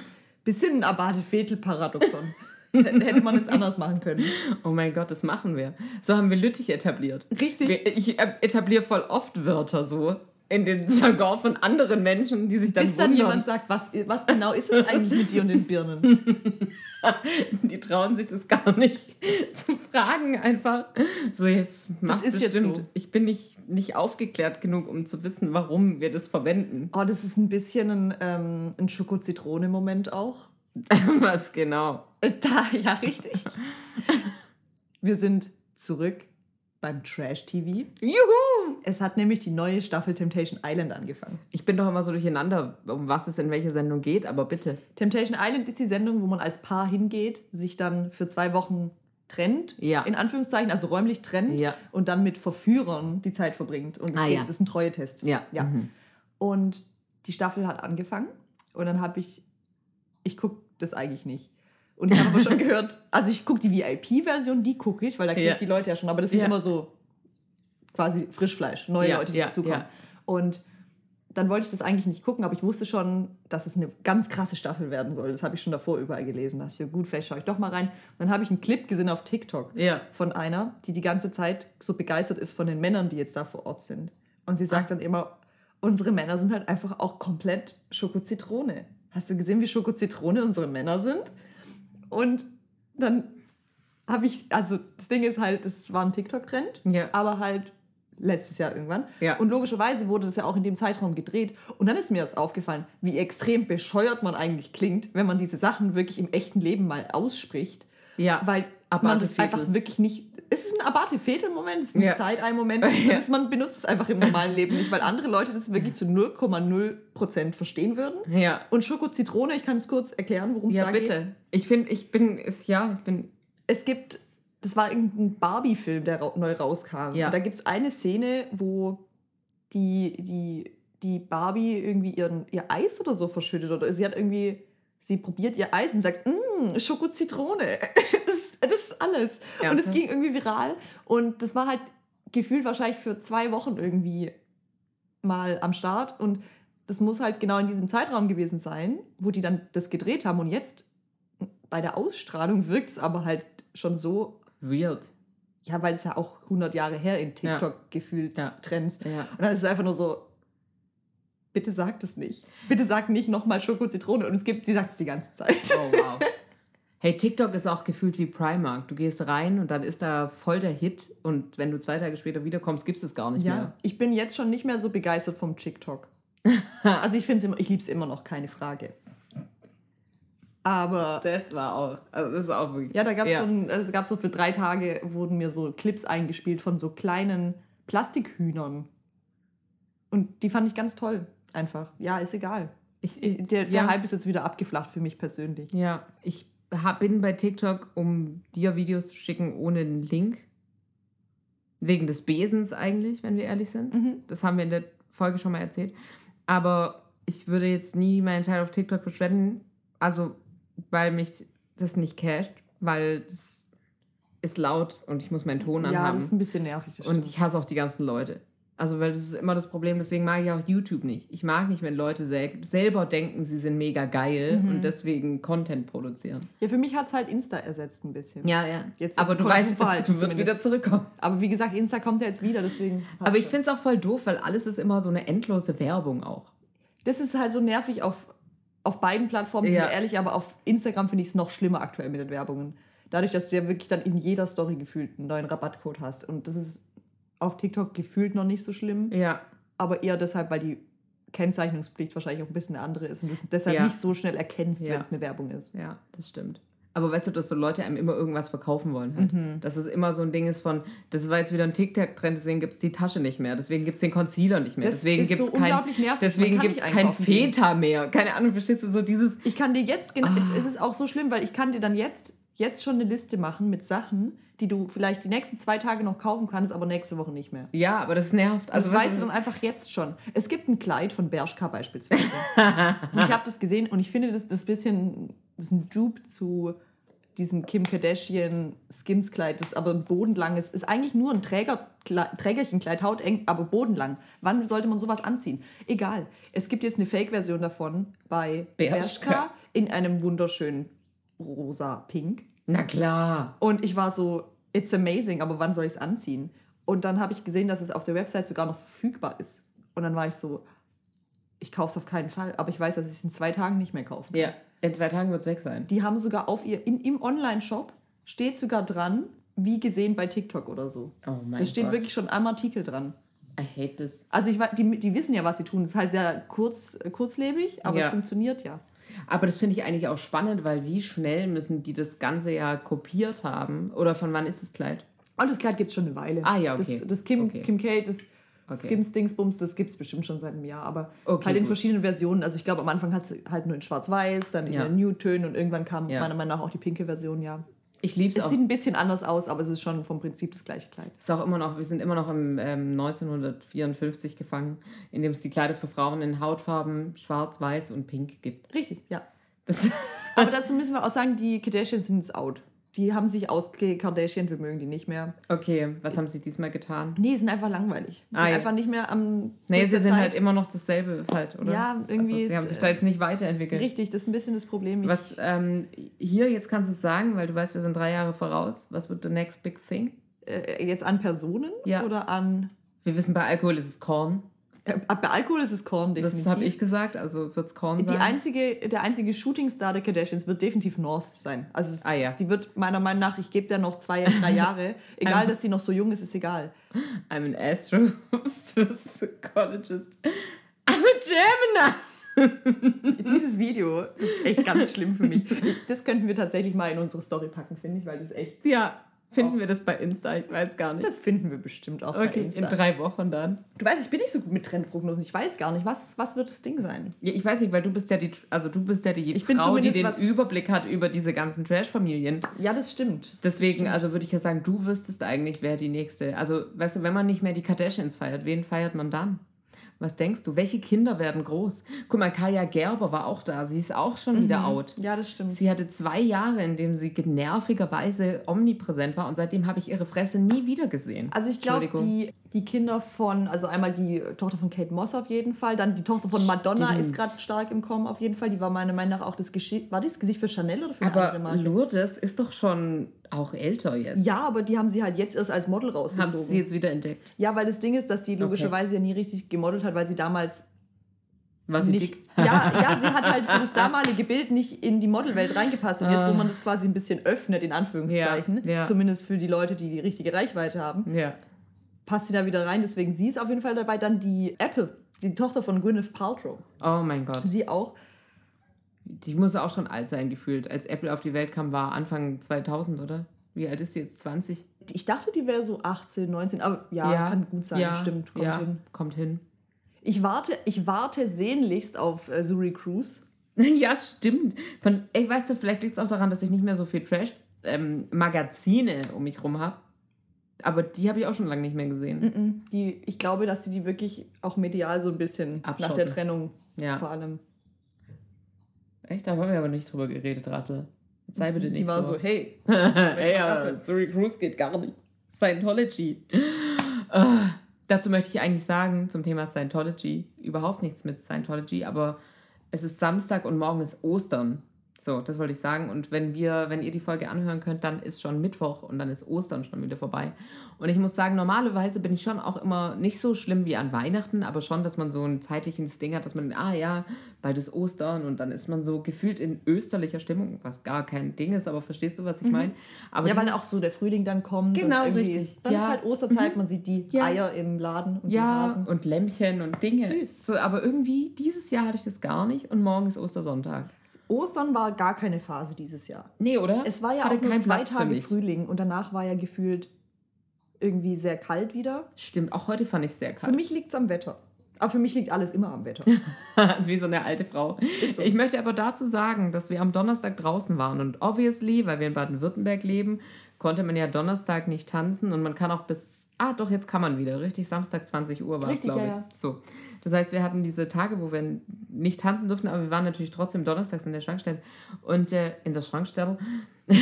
bisschen ein Abate-Fetel-Paradoxon. Das hätte man jetzt anders machen können. oh mein Gott, das machen wir. So haben wir Lüttich etabliert. Richtig. Ich äh, etabliere voll oft Wörter so in den Jargon von anderen Menschen, die sich dann Bis dann wundern. jemand sagt, was, was genau ist es eigentlich mit dir und den Birnen? Die trauen sich das gar nicht zu fragen einfach. So jetzt macht ist jetzt bestimmt. so. Ich bin nicht, nicht aufgeklärt genug, um zu wissen, warum wir das verwenden. Oh, das ist ein bisschen ein, ähm, ein Schoko-Zitrone-Moment auch. Was genau? Da, ja, richtig. Wir sind zurück beim Trash-TV. Juhu! Es hat nämlich die neue Staffel Temptation Island angefangen. Ich bin doch immer so durcheinander, um was es in welcher Sendung geht, aber bitte. Temptation Island ist die Sendung, wo man als Paar hingeht, sich dann für zwei Wochen trennt, Ja. in Anführungszeichen, also räumlich trennt Ja. und dann mit Verführern die Zeit verbringt. Und das, Ah, ja. ist ein Treue-Test. Ja. ja. Mhm. Und die Staffel hat angefangen und dann habe ich, ich gucke das eigentlich nicht. Und ich habe aber schon gehört, also ich gucke die VIP-Version, die gucke ich, weil da kenne Ja. ich die Leute ja schon, aber das sind Ja. immer so quasi Frischfleisch, neue Ja, Leute, die ja, dazukommen. ja. Und dann wollte ich das eigentlich nicht gucken, aber ich wusste schon, dass es eine ganz krasse Staffel werden soll. Das habe ich schon davor überall gelesen. Da dachte ich so, gut, vielleicht schaue ich doch mal rein. Und dann habe ich einen Clip gesehen auf TikTok Ja. von einer, die die ganze Zeit so begeistert ist von den Männern, die jetzt da vor Ort sind. Und sie sagt dann immer, unsere Männer sind halt einfach auch komplett Schoko-Zitrone. Hast du gesehen, wie Schoko-Zitrone unsere Männer sind? Und dann habe ich, also das Ding ist halt, das war ein TikTok-Trend, Ja. aber halt letztes Jahr irgendwann. Ja. Und logischerweise wurde das ja auch in dem Zeitraum gedreht. Und dann ist mir erst aufgefallen, wie extrem bescheuert man eigentlich klingt, wenn man diese Sachen wirklich im echten Leben mal ausspricht. Ja. Weil man Abate das einfach wirklich nicht. Es ist ein Abate-Fetel-Moment, es ist ein Ja. Side-Eye-Moment. Ja. Das Man benutzt es einfach im normalen Leben nicht, weil andere Leute das wirklich zu 0,0% verstehen würden. Ja. Und Schoko-Zitrone, ich kann es kurz erklären, worum es Ja, da bitte. geht. Ich finde, ich bin, ist, ja, ich bin, es gibt, das war irgendein Barbie-Film, der ra neu rauskam. Ja. Und da gibt es eine Szene, wo die, die, die Barbie irgendwie ihren, ihr Eis oder so verschüttet. Oder sie hat irgendwie, sie probiert ihr Eis und sagt, mmm, Schoko-Zitrone. das, ist alles. Und es ging irgendwie viral. Und das war halt gefühlt wahrscheinlich für zwei Wochen irgendwie mal am Start. Und das muss halt genau in diesem Zeitraum gewesen sein, wo die dann das gedreht haben. Und jetzt bei der Ausstrahlung wirkt es aber halt schon so, weird. ja, weil es ja auch 100 Jahre her in Ja. TikTok gefühlt Ja. Trends. Ja. Und dann ist es einfach nur so, bitte sagt es nicht. Bitte sag nicht nochmal Schoko-Zitrone. Und es gibt, sie sagt es die ganze Zeit. Oh, wow. Hey, TikTok ist auch gefühlt wie Primark. Du gehst rein und dann ist da voll der Hit und wenn du zwei Tage später wiederkommst, gibt es es gar nicht Ja, mehr. ich bin jetzt schon nicht mehr so begeistert vom TikTok. also ich finde es immer, ich liebe es immer noch, keine Frage. Aber Das war auch, also das ist auch wirklich. ja, da gab es Ja. so, also es gab so für drei Tage wurden mir so Clips eingespielt von so kleinen Plastikhühnern. Und die fand ich ganz toll. Einfach. Ja, ist egal. Ich, Ich, der, der ja. Hype ist jetzt wieder abgeflacht für mich persönlich. Ja, ich bin bei TikTok, um dir Videos zu schicken ohne einen Link. Wegen des Besens eigentlich, wenn wir ehrlich sind. Mhm. Das haben wir in der Folge schon mal erzählt. Aber ich würde jetzt nie meine Zeit auf TikTok verschwenden. Also, weil mich das nicht casht, weil das ist laut und ich muss meinen Ton Ja, anhaben. das ist ein bisschen nervig. Und ich hasse auch die ganzen Leute. Also, weil das ist immer das Problem, deswegen mag ich auch YouTube nicht. Ich mag nicht, wenn Leute sel selber denken, sie sind mega geil Mhm. und deswegen Content produzieren. ja, für mich hat es halt Insta ersetzt ein bisschen. Ja, ja. Jetzt aber du weißt, es wird wieder zumindest. zurückkommen. Aber wie gesagt, Insta kommt ja jetzt wieder, deswegen. Aber ich finde es auch voll doof, weil alles ist immer so eine endlose Werbung auch. Das ist halt so nervig auf, auf beiden Plattformen, sind Ja. wir ehrlich, aber auf Instagram finde ich es noch schlimmer aktuell mit den Werbungen. Dadurch, dass du ja wirklich dann in jeder Story gefühlt einen neuen Rabattcode hast. Und das ist auf TikTok gefühlt noch nicht so schlimm, Ja. aber eher deshalb, weil die Kennzeichnungspflicht wahrscheinlich auch ein bisschen eine andere ist und du es deshalb Ja. nicht so schnell erkennst, Ja. wenn es eine Werbung ist. Ja, das stimmt. Aber weißt du, dass so Leute einem immer irgendwas verkaufen wollen halt. Mhm. Dass es immer so ein Ding ist von, das war jetzt wieder ein TikTok-Trend, deswegen gibt es die Tasche nicht mehr, deswegen gibt es den Concealer nicht mehr, Das deswegen gibt es so kein, unglaublich nervig. deswegen Man kann gibt es nicht kein. Feta mehr. Keine Ahnung, verstehst du, so dieses, Ich kann dir jetzt, genau, Ah. es ist auch so schlimm, weil ich kann dir dann jetzt, jetzt schon eine Liste machen mit Sachen, die du vielleicht die nächsten zwei Tage noch kaufen kannst, aber nächste Woche nicht mehr. ja, aber das nervt. Also das weißt du dann einfach jetzt schon. Es gibt ein Kleid von Bershka beispielsweise. und ich habe das gesehen und ich finde, das das ist bisschen, das ist ein Dupe zu diesem Kim Kardashian Skims-Kleid, das aber bodenlang ist. Ist eigentlich nur ein Träger, Trägerchenkleid, hauteng, aber bodenlang. Wann sollte man sowas anziehen? Egal. Es gibt jetzt eine Fake-Version davon bei Bershka. Bershka in einem wunderschönen rosa-pink. Na klar. Und ich war so, it's amazing, aber wann soll ich es anziehen? Und dann habe ich gesehen, dass es auf der Website sogar noch verfügbar ist. Und dann war ich so, ich kaufe es auf keinen Fall, aber ich weiß, dass ich es in zwei Tagen nicht mehr kaufen kann. Ja, in zwei Tagen wird es weg sein. Die haben sogar auf ihr, in, im Online-Shop steht sogar dran, wie gesehen bei TikTok oder so. Oh mein Das steht Gott. wirklich schon am Artikel dran. I hate this. Also ich, die, die wissen ja, was sie tun. Es ist halt sehr kurz, kurzlebig, aber Ja. es funktioniert ja. Aber das finde ich eigentlich auch spannend, weil wie schnell müssen die das Ganze ja kopiert haben? Oder von wann ist das Kleid? Und das Kleid gibt es schon eine Weile. Ah, ja, okay. Das, das Kim, Okay. Kim K, das Okay. Skims Dingsbums, das gibt es bestimmt schon seit einem Jahr. Aber Okay, halt in gut. verschiedenen Versionen. Also ich glaube, am Anfang hat es halt nur in Schwarz-Weiß, dann in Ja. den Nude-Tönen und irgendwann kam Ja. meiner Meinung nach auch die pinke Version, ja. Ich liebe es Es sieht ein bisschen anders aus, aber es ist schon vom Prinzip das gleiche Kleid. ist auch immer noch, wir sind immer noch im ähm, 1954 gefangen, in dem es die Kleider für Frauen in Hautfarben schwarz, weiß und pink gibt. Richtig, ja. Das, Aber dazu müssen wir auch sagen, die Kardashians sind jetzt out. Die haben sich ausgekardashian, wir mögen die nicht mehr. Okay, was haben sie diesmal getan? Nee, sind einfach langweilig. Sie Ah, sind ja. einfach nicht mehr am. Nee, sie sind Zeit. halt immer noch dasselbe halt, oder? Ja, irgendwie Also, sie haben sich da äh, jetzt nicht weiterentwickelt. Richtig, das ist ein bisschen das Problem. Ich, Was ähm, hier, jetzt kannst du es sagen, weil du weißt, wir sind drei Jahre voraus. Was wird the next big thing? äh, jetzt an Personen Ja. oder an. Wir wissen, bei Alkohol ist es Korn. Äh, bei Alkohol ist es Korn, definitiv. Das habe ich gesagt, also wird es Korn Die sein. einzige, der einzige Shootingstar der Kardashians wird definitiv North sein. Also es, Ah, ja. die wird meiner Meinung nach, ich gebe der noch zwei, drei Jahre. Egal, dass die noch so jung ist, ist egal. I'm an astrophysiologist. I'm a Gemini. Dieses Video ist echt ganz schlimm für mich. Das könnten wir tatsächlich mal in unsere Story packen, finde ich, weil das echt. Ja, finden wir das bei Insta? Ich weiß gar nicht. Das finden wir bestimmt auch bei okay, Insta. in drei Wochen dann. Du weißt, ich bin nicht so gut mit Trendprognosen. Ich weiß gar nicht, was, was wird das Ding sein? Ja, ich weiß nicht, weil du bist ja die, also du bist ja die Ich bin Frau, die den Überblick hat über diese ganzen Trash-Familien. Ja, das stimmt. Deswegen, also würde ich ja sagen, du wüsstest eigentlich, wer die nächste. Also, weißt du, wenn man nicht mehr die Kardashians feiert, wen feiert man dann? Was denkst du? Welche Kinder werden groß? Guck mal, Kaya Gerber war auch da. Sie ist auch schon wieder out. Ja, das stimmt. Sie hatte zwei Jahre, in denen sie nervigerweise omnipräsent war und seitdem habe ich ihre Fresse nie wieder gesehen. Also ich glaube, die, die Kinder von, also einmal die Tochter von Kate Moss auf jeden Fall, dann die Tochter von Madonna Stimmt. ist gerade stark im Kommen auf jeden Fall. Die war meiner Meinung nach auch das Gesicht, war das Gesicht für Chanel oder für eine andere Aber Marke? Lourdes ist doch schon auch älter jetzt. Ja, aber die haben sie halt jetzt erst als Model Haben rausgezogen. sie jetzt wieder entdeckt? ja, weil das Ding ist, dass sie logischerweise ja nie richtig gemodelt hat, weil sie damals War sie nicht. dick? Ja, ja, sie hat halt für das damalige Bild nicht in die Modelwelt reingepasst. Und jetzt, wo man das quasi ein bisschen öffnet, in Anführungszeichen, Ja, ja. zumindest für die Leute, die die richtige Reichweite haben, Ja. Passt sie da wieder rein. Deswegen sie ist auf jeden Fall dabei. Dann die Apple, die Tochter von Gwyneth Paltrow. Oh mein Gott. Sie auch. Die muss auch schon alt sein, gefühlt. Als Apple auf die Welt kam, war Anfang 2000, oder? Wie alt ist sie jetzt? 20? Ich dachte, die wäre so 18, 19, aber ja, kann gut sein, ja, stimmt, kommt ja, hin. Kommt hin. Ich warte, ich warte sehnlichst auf äh, Zuri Cruise. ja, stimmt. Von, ey, weißt du, vielleicht liegt es auch daran, dass ich nicht mehr so viel Trash-Magazine um mich rum habe. Aber die habe ich auch schon lange nicht mehr gesehen. Mhm. Die, ich glaube, dass sie die wirklich auch medial so ein bisschen nach Abschotten. der Trennung Ja. vor allem. Echt? Da haben wir aber nicht drüber geredet, Rassel. Sei bitte nicht Die war so. so, hey, Ey, ja, Rassel. Surrey Cruise geht gar nicht. Scientology. Ah, dazu möchte ich eigentlich sagen, zum Thema Scientology, überhaupt nichts mit Scientology, aber es ist Samstag und morgen ist Ostern. So, das wollte ich sagen. Und wenn wir, wenn ihr die Folge anhören könnt, dann ist schon Mittwoch und dann ist Ostern schon wieder vorbei. Und ich muss sagen, normalerweise bin ich schon auch immer nicht so schlimm wie an Weihnachten, aber schon, dass man so ein zeitliches Ding hat, dass man, ah ja, bald ist Ostern und dann ist man so gefühlt in österlicher Stimmung, was gar kein Ding ist, aber verstehst du, was ich meine? Aber Mhm. ja, weil auch so der Frühling dann kommt. Genau, richtig. Dann Ja. ist halt Osterzeit, man sieht die Ja. Eier im Laden und die Ja, Hasen. und Lämmchen und Dinge. Süß. So, aber irgendwie, dieses Jahr hatte ich das gar nicht und morgen ist Ostersonntag. Ostern war gar keine Phase dieses Jahr. Nee, oder? Es war ja Hatte auch nur zwei Platz für Tage. Frühling und danach war ja gefühlt irgendwie sehr kalt wieder. Stimmt, auch heute fand ich es sehr Für kalt. mich liegt es am Wetter. Aber für mich liegt alles immer am Wetter. Wie so eine alte Frau. So. Ich möchte aber dazu sagen, dass wir am Donnerstag draußen waren und obviously, weil wir in Baden-Württemberg leben, konnte man ja Donnerstag nicht tanzen und man kann auch bis, ah doch, jetzt kann man wieder, richtig, Samstag 20 Uhr war es, glaube ich. ja, ja. So. Das heißt, wir hatten diese Tage, wo wir nicht tanzen durften, aber wir waren natürlich trotzdem donnerstags in der Schrankstelle. Und äh, in der Schrankstelle,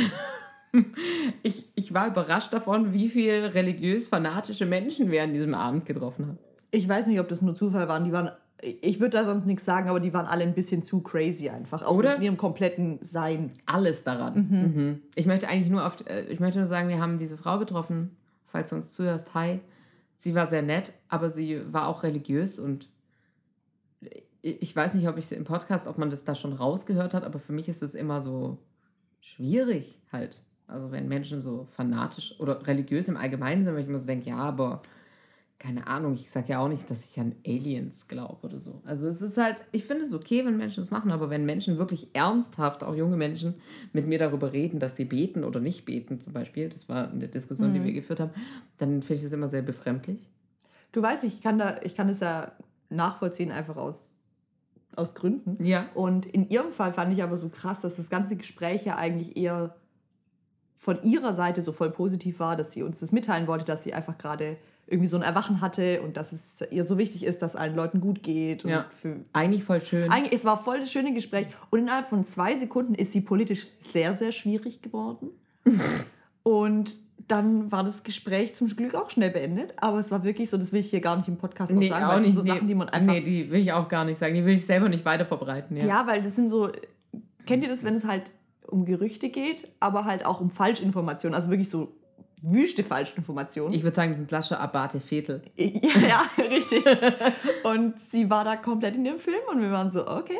ich, ich war überrascht davon, wie viele religiös-fanatische Menschen wir an diesem Abend getroffen haben. Ich weiß nicht, ob das nur Zufall waren. Die waren, ich würde da sonst nichts sagen, aber die waren alle ein bisschen zu crazy einfach. Auch Oder? mit ihrem kompletten Sein. alles daran. Mhm. Ich möchte eigentlich nur auf, äh, ich möchte nur sagen, wir haben diese Frau getroffen, falls du uns zuhörst, hi. Sie war sehr nett, aber sie war auch religiös und ich weiß nicht, ob ich im Podcast, ob man das da schon rausgehört hat, aber für mich ist es immer so schwierig halt. Also wenn Menschen so fanatisch oder religiös im Allgemeinen sind, weil ich immer so denke, ja, aber keine Ahnung, ich sage ja auch nicht, dass ich an Aliens glaube oder so. Also es ist halt, ich finde es okay, wenn Menschen es machen, aber wenn Menschen wirklich ernsthaft, auch junge Menschen, mit mir darüber reden, dass sie beten oder nicht beten zum Beispiel, das war eine Diskussion, die wir geführt haben, dann finde ich das immer sehr befremdlich. Du weißt, ich kann, da, ich kann das ja nachvollziehen, einfach aus, aus Gründen. Ja. Und in ihrem Fall fand ich aber so krass, dass das ganze Gespräch ja eigentlich eher von ihrer Seite so voll positiv war, dass sie uns das mitteilen wollte, dass sie einfach gerade irgendwie so ein Erwachen hatte und dass es ihr so wichtig ist, dass allen Leuten gut geht. Und Ja. Eigentlich voll schön. eigentlich, es war voll das schöne Gespräch und innerhalb von zwei Sekunden ist sie politisch sehr, sehr schwierig geworden. und dann war das Gespräch zum Glück auch schnell beendet, aber es war wirklich so, das will ich hier gar nicht im Podcast nee, sagen, weil es sind so nee, Sachen, die man einfach... Nee, die will ich auch gar nicht sagen, die will ich selber nicht weiter verbreiten. Ja, ja weil das sind so... Kennt ihr das, wenn es halt um Gerüchte geht, aber halt auch um Falschinformationen, also wirklich so wüste Falschinformationen. Ich würde sagen, das sind klassische Abate Vetel. Ja, ja, richtig. Und sie war da komplett in dem Film und wir waren so, okay,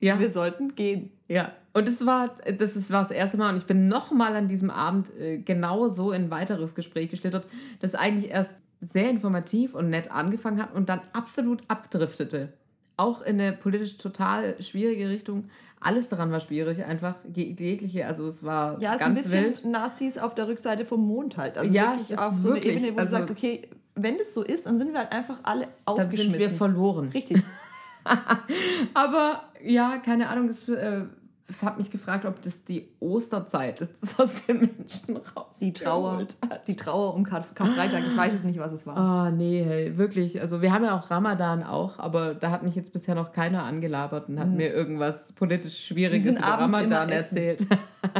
ja. wir sollten gehen. Ja, und das war das, ist, war das erste Mal und ich bin nochmal an diesem Abend äh, genau so in ein weiteres Gespräch geschlittert, das eigentlich erst sehr informativ und nett angefangen hat und dann absolut abdriftete. Auch in eine politisch total schwierige Richtung. Alles daran war schwierig, einfach jegliche, also es war ja, es ganz ist ein bisschen wild. Nazis auf der Rückseite vom Mond halt. Also ja, wirklich auf so wirklich, eine Ebene, wo also, du sagst, okay, wenn das so ist, dann sind wir halt einfach alle aufgeschmissen. Dann sind wir verloren. Richtig. Aber ja, keine Ahnung, das äh, habe mich gefragt, ob das die Osterzeit ist, das aus den Menschen raus. Die Trauer, die Trauer um Karfreitag, ich weiß es nicht, was es war. Ah, oh, nee, hey, wirklich. Also wir haben ja auch Ramadan auch, aber da hat mich jetzt bisher noch keiner angelabert und hat mhm. mir irgendwas politisch Schwieriges über Ramadan erzählt.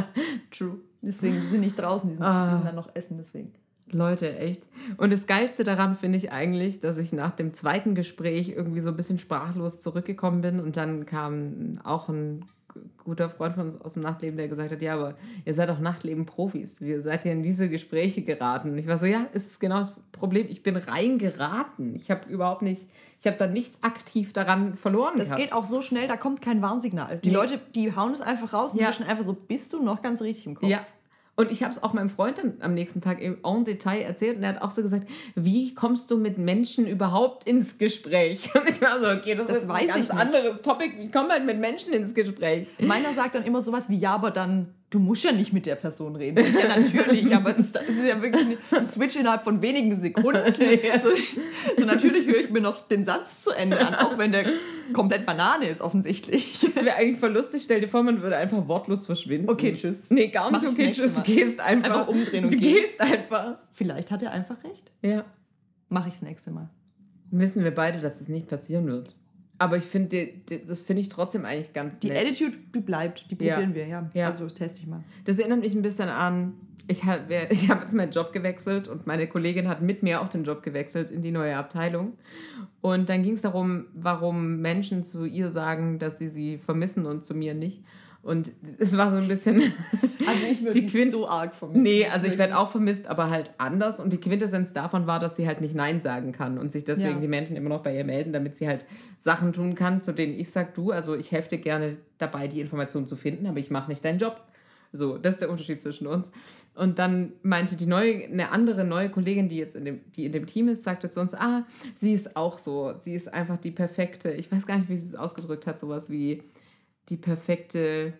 True. Deswegen, die sind nicht draußen, die sind, ah. die sind dann noch essen, deswegen. Leute, echt. Und das Geilste daran finde ich eigentlich, dass ich nach dem zweiten Gespräch irgendwie so ein bisschen sprachlos zurückgekommen bin und dann kam auch ein guter Freund von uns aus dem Nachtleben, der gesagt hat, ja, aber ihr seid doch Nachtleben-Profis. Wir seid ja in diese Gespräche geraten. Und ich war so, ja, ist genau das Problem. Ich bin reingeraten. Ich habe überhaupt nicht, ich habe da nichts aktiv daran verloren. Das gehabt. geht auch so schnell, da kommt kein Warnsignal. Die nee. Leute, die hauen es einfach raus und ja. wischen einfach so, bist du noch ganz richtig im Kopf? Ja, und ich habe es auch meinem Freund dann am nächsten Tag im en Detail erzählt und er hat auch so gesagt, wie kommst du mit Menschen überhaupt ins Gespräch? Und ich war so, okay, das, das ist ein ganz anderes Topic. Wie kommt man mit Menschen ins Gespräch? Meiner sagt dann immer sowas wie, ja, aber dann du musst ja nicht mit der Person reden. Ja, natürlich, aber das, das, ist ja wirklich ein Switch innerhalb von wenigen Sekunden. Also, so natürlich höre ich mir noch den Satz zu Ende an, auch wenn der komplett Banane ist, offensichtlich. Das wäre eigentlich voll lustig. Stell dir vor, man würde einfach wortlos verschwinden. Okay, tschüss. Nee, gar nicht okay, tschüss. Du gehst einfach. Einfach umdrehen und Du gehen. gehst einfach. Vielleicht hat er einfach recht. Ja. Mache ich das nächste Mal. Wissen wir beide, dass das nicht passieren wird. Aber ich finde, das finde ich trotzdem eigentlich ganz Die nett. Attitude, die bleibt, die probieren ja. wir, ja. ja. Also das teste ich mal. Das erinnert mich ein bisschen an, ich habe ich hab jetzt meinen Job gewechselt und meine Kollegin hat mit mir auch den Job gewechselt in die neue Abteilung. Und dann ging es darum, warum Menschen zu ihr sagen, dass sie sie vermissen und zu mir nicht. Und es war so ein bisschen. Also ich würde nicht so arg vermisst. Nee, also ich werde auch vermisst, aber halt anders. Und die Quintessenz davon war, dass sie halt nicht Nein sagen kann und sich deswegen ja. die Menschen immer noch bei ihr melden, damit sie halt Sachen tun kann, zu denen ich sage, du, also ich helfe dir gerne dabei, die Informationen zu finden, aber ich mache nicht deinen Job. So, das ist der Unterschied zwischen uns. Und dann meinte die neue, eine andere neue Kollegin, die jetzt in dem, die in dem Team ist, sagte zu uns, ah, sie ist auch so. Sie ist einfach die perfekte, ich weiß gar nicht, wie sie es ausgedrückt hat, sowas wie die perfekte.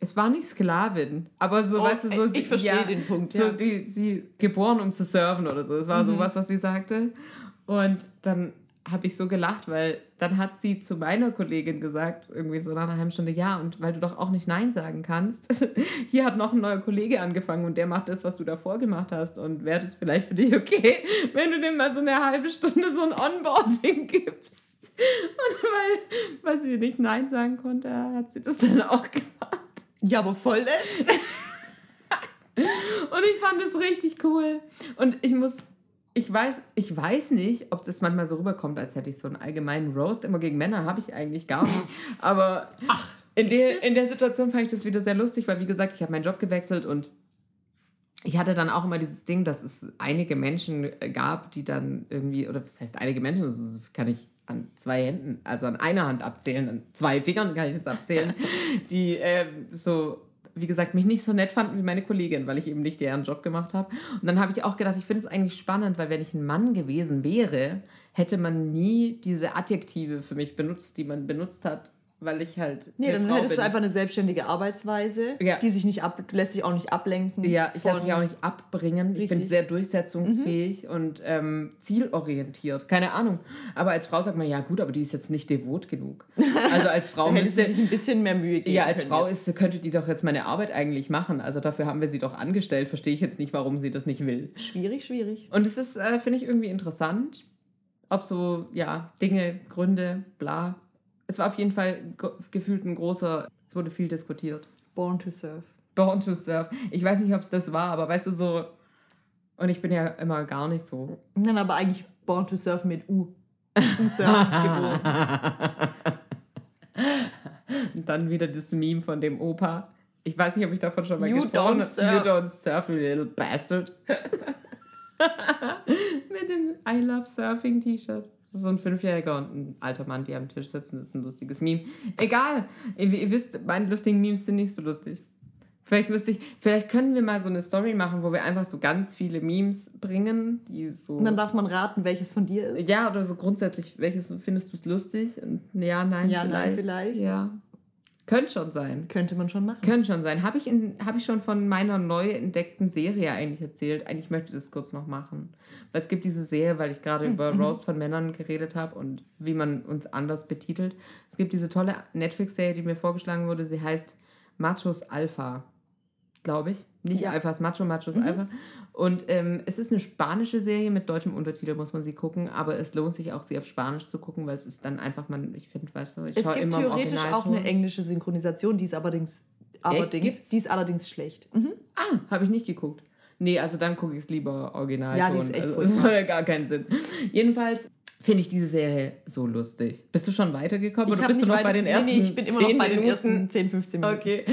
Es war nicht Sklavin, aber so, oh, weißt du, so. Ich sie, verstehe ja, den Punkt. So, die, sie geboren, um zu serven oder so. Es war mhm. sowas, was sie sagte. Und dann habe ich so gelacht, weil dann hat sie zu meiner Kollegin gesagt, irgendwie so nach einer halben Stunde, ja, und weil du doch auch nicht Nein sagen kannst, hier hat noch ein neuer Kollege angefangen und der macht das, was du davor gemacht hast und wäre das vielleicht für dich okay, wenn du dem mal so eine halbe Stunde so ein Onboarding gibst. Und weil, weil sie nicht Nein sagen konnte, hat sie das dann auch gemacht. Ja, aber voll nett. Und ich fand es richtig cool. Und ich muss, ich weiß, ich weiß nicht, ob das manchmal so rüberkommt, als hätte ich so einen allgemeinen Roast immer gegen Männer, habe ich eigentlich gar nicht. Aber Ach, in, der, in der Situation fand ich das wieder sehr lustig, weil wie gesagt, ich habe meinen Job gewechselt und ich hatte dann auch immer dieses Ding, dass es einige Menschen gab, die dann irgendwie, oder was heißt einige Menschen, das kann ich an zwei Händen, also an einer Hand abzählen, an zwei Fingern kann ich das abzählen, die äh, so, wie gesagt, mich nicht so nett fanden wie meine Kollegin, weil ich eben nicht deren Job gemacht habe. Und dann habe ich auch gedacht, ich finde es eigentlich spannend, weil wenn ich ein Mann gewesen wäre, hätte man nie diese Adjektive für mich benutzt, die man benutzt hat, weil ich halt. Nee, dann Frau hättest bin. du einfach eine selbstständige Arbeitsweise, ja. die sich nicht ab, lässt sich auch nicht ablenken. Ja, ich lasse mich auch nicht abbringen. Richtig. Ich bin sehr durchsetzungsfähig mhm. und ähm, zielorientiert. Keine Ahnung. Aber als Frau sagt man, ja gut, aber die ist jetzt nicht devot genug. Also als Frau müsste sich ein bisschen mehr Mühe geben. Ja, als Frau ist, könnte die doch jetzt meine Arbeit eigentlich machen. Also dafür haben wir sie doch angestellt. Verstehe ich jetzt nicht, warum sie das nicht will. Schwierig, schwierig. Und es ist, äh, finde ich, irgendwie interessant. Auf so, ja, Dinge, Gründe, bla, es war auf jeden Fall gefühlt ein großer, es wurde viel diskutiert. Born to Serve. Born to Surf. Ich weiß nicht, ob es das war, aber weißt du, so. Und ich bin ja immer gar nicht so. Nein, aber eigentlich Born to Surf mit U. Zum Surfen geboren. Und dann wieder das Meme von dem Opa. Ich weiß nicht, ob ich davon schon mal You gesprochen don't habe. surf. You don't surf, you little bastard. Mit dem I love surfing T-Shirt. Das ist so ein Fünfjähriger und ein alter Mann, die am Tisch sitzen. Das ist ein lustiges Meme. Egal. Ihr, ihr wisst, meine lustigen Memes sind nicht so lustig. Vielleicht müsste ich, vielleicht können wir mal so eine Story machen, wo wir einfach so ganz viele Memes bringen, die so. Und dann darf man raten, welches von dir ist. Ja, oder so grundsätzlich, welches findest du es lustig? Und ja, nein, Ja, vielleicht. nein, vielleicht. Ja. Könnte schon sein. Könnte man schon machen. Könnte schon sein. Habe ich, in- hab ich schon von meiner neu entdeckten Serie eigentlich erzählt? Eigentlich möchte ich das kurz noch machen. Weil es gibt diese Serie, weil ich gerade über Roast von Männern geredet habe und wie man uns anders betitelt. Es gibt diese tolle Netflix-Serie, die mir vorgeschlagen wurde. Sie heißt Machos Alpha. Glaube ich. Nicht Ja. Alphas Macho, Machos Alpha. Und ähm, es ist eine spanische Serie mit deutschem Untertitel, muss man sie gucken. Aber es lohnt sich auch, sie auf Spanisch zu gucken, weil es ist dann einfach, man, ich finde, weißt du, ich Es schaue gibt immer im theoretisch auch eine englische Synchronisation, die ist allerdings, allerdings, die ist allerdings schlecht. Mhm. Ah, habe ich nicht geguckt. Nee, also dann gucke ich es lieber original. Ja, die ist echt also, Das macht ja gar keinen Sinn. Jedenfalls finde ich diese Serie so lustig. Bist du schon weitergekommen oder hab bist du noch weiter- bei den nee, ersten Nee, ich bin immer 10 noch bei den Minuten? ersten 10, 15 Minuten. Okay.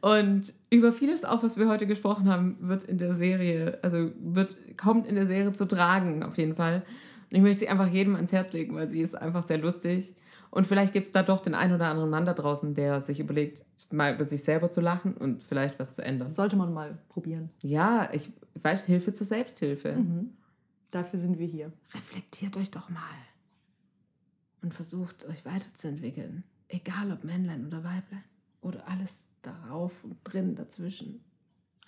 Und über vieles auch, was wir heute gesprochen haben, wird in der Serie, also wird, kommt in der Serie zu tragen, auf jeden Fall. Und ich möchte sie einfach jedem ans Herz legen, weil sie ist einfach sehr lustig. Und vielleicht gibt es da doch den einen oder anderen Mann da draußen, der sich überlegt, mal über sich selber zu lachen und vielleicht was zu ändern. Sollte man mal probieren. Ja, ich weiß, Hilfe zur Selbsthilfe. Mhm. Dafür sind wir hier. Reflektiert euch doch mal und versucht euch weiterzuentwickeln. Egal ob Männlein oder Weiblein oder alles darauf und drin dazwischen.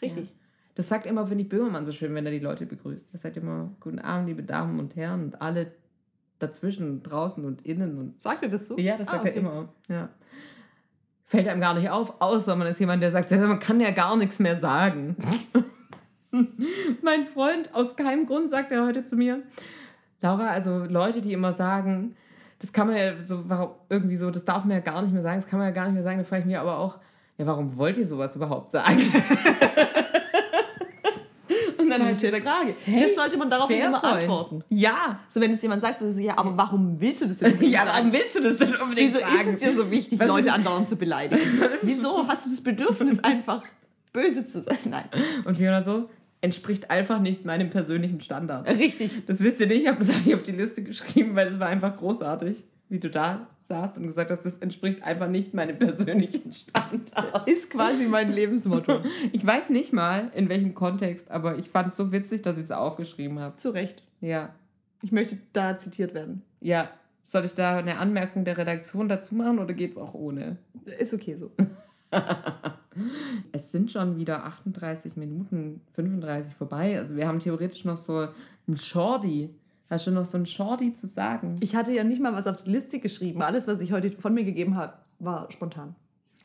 Richtig. Ja. Das sagt immer Winnie Böhmermann so schön, wenn er die Leute begrüßt. Er sagt immer, guten Abend, liebe Damen und Herren und alle dazwischen, draußen und innen. Und Sagt er das so? ja, das Ah, sagt okay. er immer. Ja. Fällt einem gar nicht auf, außer man ist jemand, der sagt, man kann ja gar nichts mehr sagen. mein Freund, aus keinem Grund, sagt er heute zu mir, Laura, also Leute, die immer sagen, das kann man ja so, warum, irgendwie so, das darf man ja gar nicht mehr sagen, das kann man ja gar nicht mehr sagen, da frage ich mich aber auch, ja, warum wollt ihr sowas überhaupt sagen? Halt Gute Frage. das sollte man darauf immer antworten. Ja. So, wenn es jemand sagt, so, ja, aber warum willst du das denn unbedingt Ja, warum willst du das denn unbedingt Wieso sagen? ist es dir so wichtig, Was Leute andauernd zu beleidigen? Wieso hast du das Bedürfnis, einfach böse zu sein? Nein. Und Fiona so, entspricht einfach nicht meinem persönlichen Standard. Richtig. Das wisst ihr nicht, ich habe das eigentlich auf die Liste geschrieben, weil es war einfach großartig, wie du da saßt und gesagt hast, das entspricht einfach nicht meinem persönlichen Standard. Ist quasi mein Lebensmotto. Ich weiß nicht mal, in welchem Kontext, aber ich fand es so witzig, dass ich es aufgeschrieben habe. Zu Recht. Ja. Ich möchte da zitiert werden. Ja. Soll ich da eine Anmerkung der Redaktion dazu machen oder geht's auch ohne? Ist okay so. Es sind schon wieder 38 Minuten, 35 vorbei. Also wir haben theoretisch noch so ein Shorty. Hast du noch so ein Shorty zu sagen? Ich hatte ja nicht mal was auf die Liste geschrieben. Alles, was ich heute von mir gegeben habe, war spontan.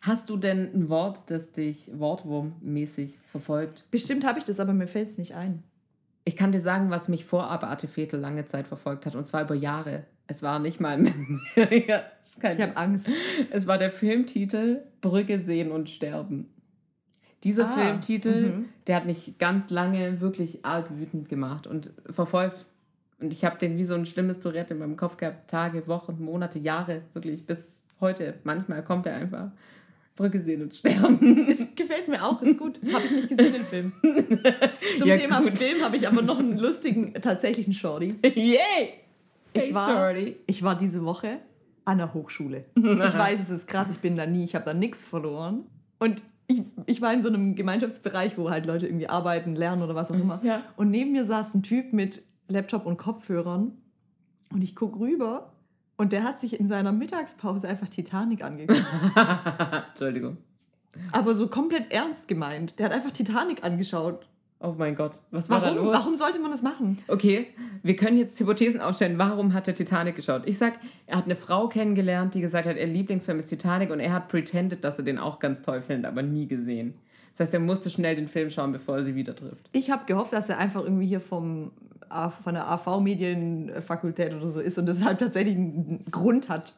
Hast du denn ein Wort, das dich wortwurmmäßig verfolgt? Bestimmt habe ich das, aber mir fällt es nicht ein. Ich kann dir sagen, was mich vor Abeate Vetel lange Zeit verfolgt hat, und zwar über Jahre. Es war nicht mal. ja, Ich habe. Angst. Es war der Filmtitel Brücke sehen und sterben. Dieser Ah, Filmtitel, mhm. der hat mich ganz lange wirklich arg wütend gemacht und verfolgt. Und ich habe den wie so ein schlimmes Tourette in meinem Kopf gehabt. Tage, Wochen, Monate, Jahre, wirklich bis heute. Manchmal kommt er einfach. Brücke sehen und sterben. Es gefällt mir auch, ist gut. Habe ich nicht gesehen, den Film. Zum Ja, Thema gut. Film habe ich aber noch einen lustigen, tatsächlichen Shorty. Yay! Ich Hey, war, Shorty. ich war diese Woche an der Hochschule. Ich weiß, es ist krass, ich bin da nie, ich habe da nichts verloren. Und ich, ich war in so einem Gemeinschaftsbereich, wo halt Leute irgendwie arbeiten, lernen oder was auch immer. Ja. Und neben mir saß ein Typ mit Laptop und Kopfhörern. Und ich gucke rüber und der hat sich in seiner Mittagspause einfach Titanic angeguckt. Entschuldigung. Aber so komplett ernst gemeint. Der hat einfach Titanic angeschaut. Oh mein Gott, was war da Warum? los? Warum sollte man das machen? Okay, wir können jetzt Hypothesen aufstellen. Warum hat er Titanic geschaut? Ich sag, er hat eine Frau kennengelernt, die gesagt hat, ihr Lieblingsfilm ist Titanic und er hat pretended, dass er den auch ganz toll findet, aber nie gesehen. Das heißt, er musste schnell den Film schauen, bevor er sie wieder trifft. Ich habe gehofft, dass er einfach irgendwie hier vom, von der AV-Medienfakultät oder so ist und deshalb tatsächlich einen Grund hat,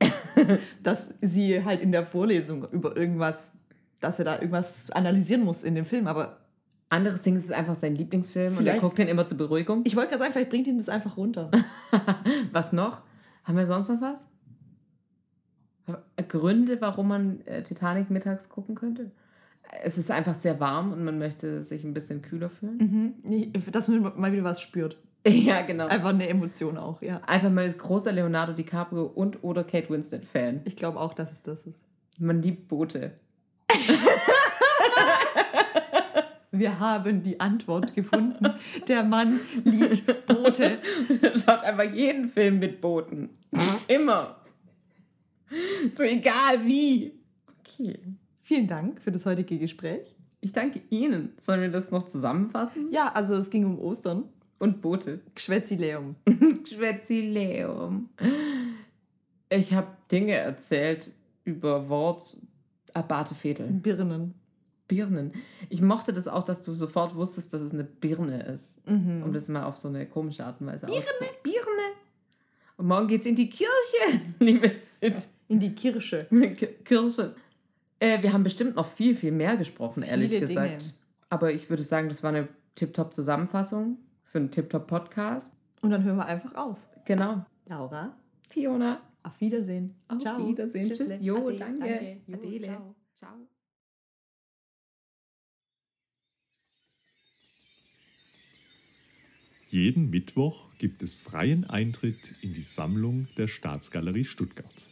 dass sie halt in der Vorlesung über irgendwas dass er da irgendwas analysieren muss in dem Film, aber Anderes Ding ist es einfach sein Lieblingsfilm und er guckt den immer zur Beruhigung. ich wollte gerade sagen, vielleicht bringt ihn das einfach runter. was noch? Haben wir sonst noch was? Gründe, warum man äh, Titanic mittags gucken könnte? Es ist einfach sehr warm und man möchte sich ein bisschen kühler fühlen. mhm. Dass man mal wieder was spürt. Ja, genau. Einfach eine Emotion auch, ja. Einfach mal als großer Leonardo DiCaprio und oder Kate Winslet Fan. Ich glaube auch, dass es das ist. Man liebt Boote. Wir haben die Antwort gefunden. Der Mann liebt Boote. Schaut einfach jeden Film mit Booten. Immer. So egal wie. Okay. Vielen Dank für das heutige Gespräch. Ich danke Ihnen. Sollen wir das noch zusammenfassen? Ja, also es ging um Ostern. Und Boote. Geschwätzileum. Schwätzileum. Ich habe Dinge erzählt über Wort Abate Fedel. Birnen. Birnen. Ich mochte das auch, dass du sofort wusstest, dass es eine Birne ist. Mhm. Um das mal auf so eine komische Art und Weise Birne. Birne. Und morgen geht's in die Kirche, liebe In die Kirsche. Kirche. Äh, wir haben bestimmt noch viel, viel mehr gesprochen, ehrlich Viele gesagt. Dinge. Aber ich würde sagen, das war eine Tip-Top-Zusammenfassung für einen Tip-Top-Podcast. Und dann hören wir einfach auf. Genau. Laura, Fiona. auf Wiedersehen. Auf Ciao. Wiedersehen. Tschüssle. Tschüss. Jo, Ade, danke. danke. Jo, Adele. ciao. Ciao. Jeden Mittwoch gibt es freien Eintritt in die Sammlung der Staatsgalerie Stuttgart.